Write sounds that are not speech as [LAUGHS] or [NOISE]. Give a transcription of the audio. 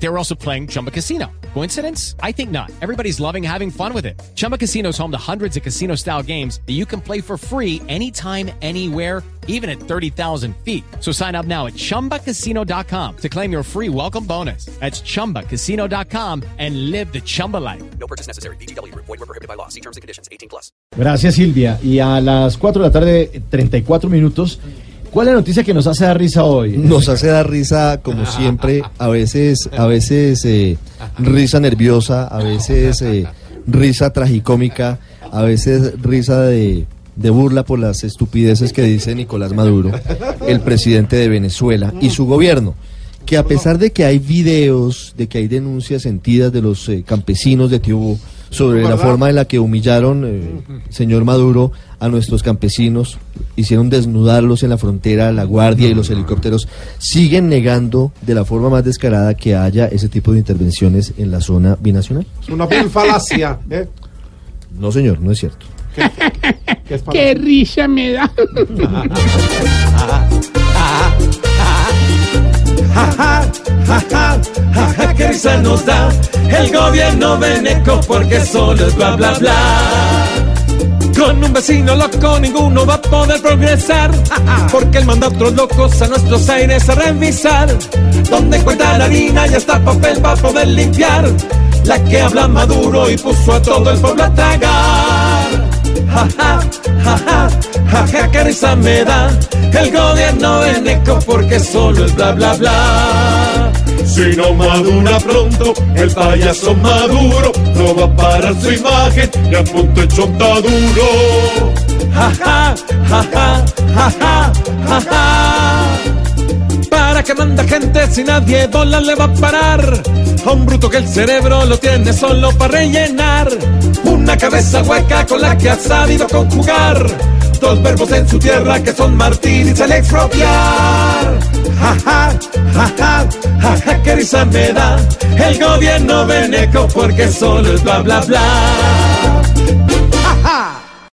They were also playing Chumba Casino. Coincidence? I think not. Everybody's loving having fun with it. Chumba Casino is home to hundreds of casino style games that you can play for free anytime, anywhere, even at 30,000 feet. So sign up now at chumbacasino.com to claim your free welcome bonus. That's chumbacasino.com and live the Chumba life. No purchase necessary. BGW. Void were prohibited by law. See terms and conditions. 18 plus. Gracias Silvia. Y a las 4 de la tarde, 34 minutos, ¿cuál es la noticia que nos hace dar risa hoy? Nos hace dar risa como siempre, a veces, a veces eh, risa nerviosa, a veces eh, risa tragicómica, a veces risa de, de burla por las estupideces que dice Nicolás Maduro, el presidente de Venezuela y su gobierno. Que a pesar de que hay videos, de que hay denuncias sentidas de los eh, campesinos de Tiubú sobre la forma en la que humillaron, eh, señor Maduro, a nuestros campesinos, hicieron desnudarlos en la frontera, la guardia y los helicópteros, siguen negando de la forma más descarada que haya ese tipo de intervenciones en la zona binacional. Es una vil falacia. ¿eh? No, señor, no es cierto. Es. Qué risa me da. Risa nos da el gobierno veneco porque solo es bla bla bla. Con un vecino loco ninguno va a poder progresar [LAUGHS] porque él manda a otros locos a nuestros aires a revisar. Donde encuentra la harina y hasta papel para poder limpiar. La que habla Maduro y puso a todo el pueblo a tragar. Ja, ja, ja, ja, ja, ja, qué risa me da el gobierno veneco porque solo es bla bla bla. Si no madura pronto, el payaso maduro no va a parar su imagen y a punto de chontaduro. Ja, ja, ja, ja, ja, ja, ja, ja. Para que manda gente si nadie bola le va a parar. A un bruto que el cerebro lo tiene solo para rellenar. Una cabeza hueca con la que ha sabido conjugar. Dos verbos en su tierra que son martirizar el expropiar. Ja, ja, ja, ja, ja, ja, qué risa me da el gobierno veneco porque solo es bla bla bla.